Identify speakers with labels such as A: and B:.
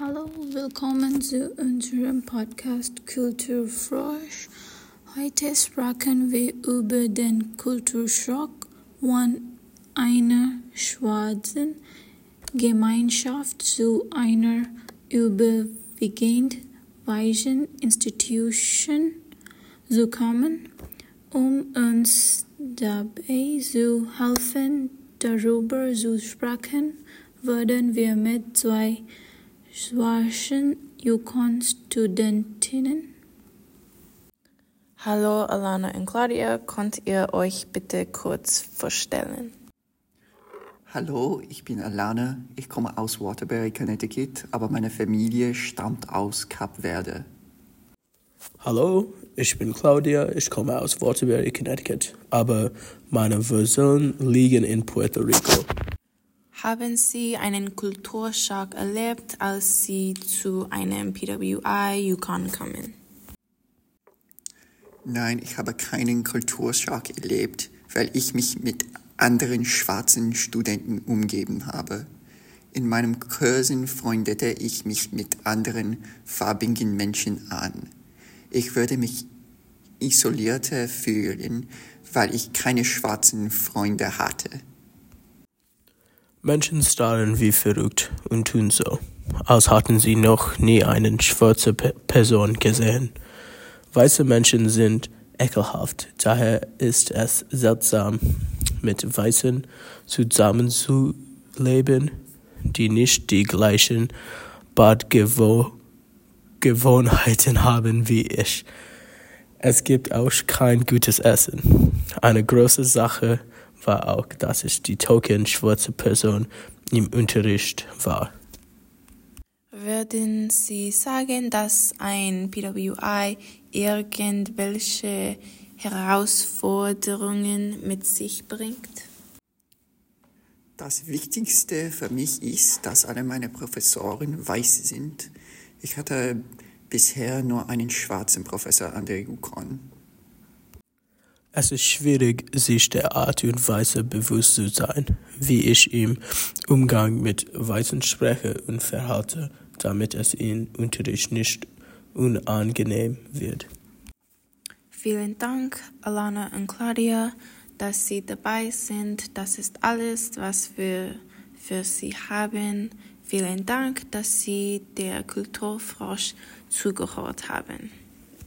A: Hallo, willkommen zu unserem Podcast Kulturfrosch. Heute sprechen wir über den Kulturschock von einer schwarzen Gemeinschaft zu einer überwiegend weißen Institution zu kommen. Um uns dabei zu helfen, darüber zu sprechen, würden wir mit zwei schwarzen Yukon-Studentinnen.
B: Hallo Alana und Claudia, könnt ihr euch bitte kurz vorstellen?
C: Hallo, ich bin Alana. Ich komme aus Waterbury, Connecticut, aber meine Familie stammt aus Kap Verde.
D: Hallo, ich bin Claudia. Ich komme aus Waterbury, Connecticut, aber meine Wurzeln liegen in Puerto Rico.
B: Haben Sie einen Kulturschock erlebt, als Sie zu einem PWI Yukon kamen?
C: Nein, ich habe keinen Kulturschock erlebt, weil ich mich mit anderen schwarzen Studenten umgeben habe. In meinem Kursen freundete ich mich mit anderen farbigen Menschen an. Ich würde mich isolierter fühlen, weil ich keine schwarzen Freunde hatte.
D: Menschen starren wie verrückt und tun so, als hatten sie noch nie eine schwarze Pe Person gesehen. Weiße Menschen sind ekelhaft, daher ist es seltsam, mit Weißen zusammenzuleben, die nicht die gleichen Badgewohnheiten haben wie ich. Es gibt auch kein gutes Essen. Eine große Sache war auch, dass ich die token schwarze Person im Unterricht war.
B: Würden Sie sagen, dass ein PWI irgendwelche Herausforderungen mit sich bringt?
C: Das Wichtigste für mich ist, dass alle meine Professoren weiß sind. Ich hatte bisher nur einen schwarzen Professor an der Yukon.
D: Es ist schwierig, sich der Art und Weise bewusst zu sein, wie ich im Umgang mit Weißen spreche und verhalte, damit es im Unterricht nicht unangenehm wird.
B: Vielen Dank, Alana und Claudia, dass Sie dabei sind. Das ist alles, was wir für Sie haben. Vielen Dank, dass Sie der Kulturfrosch zugehört haben.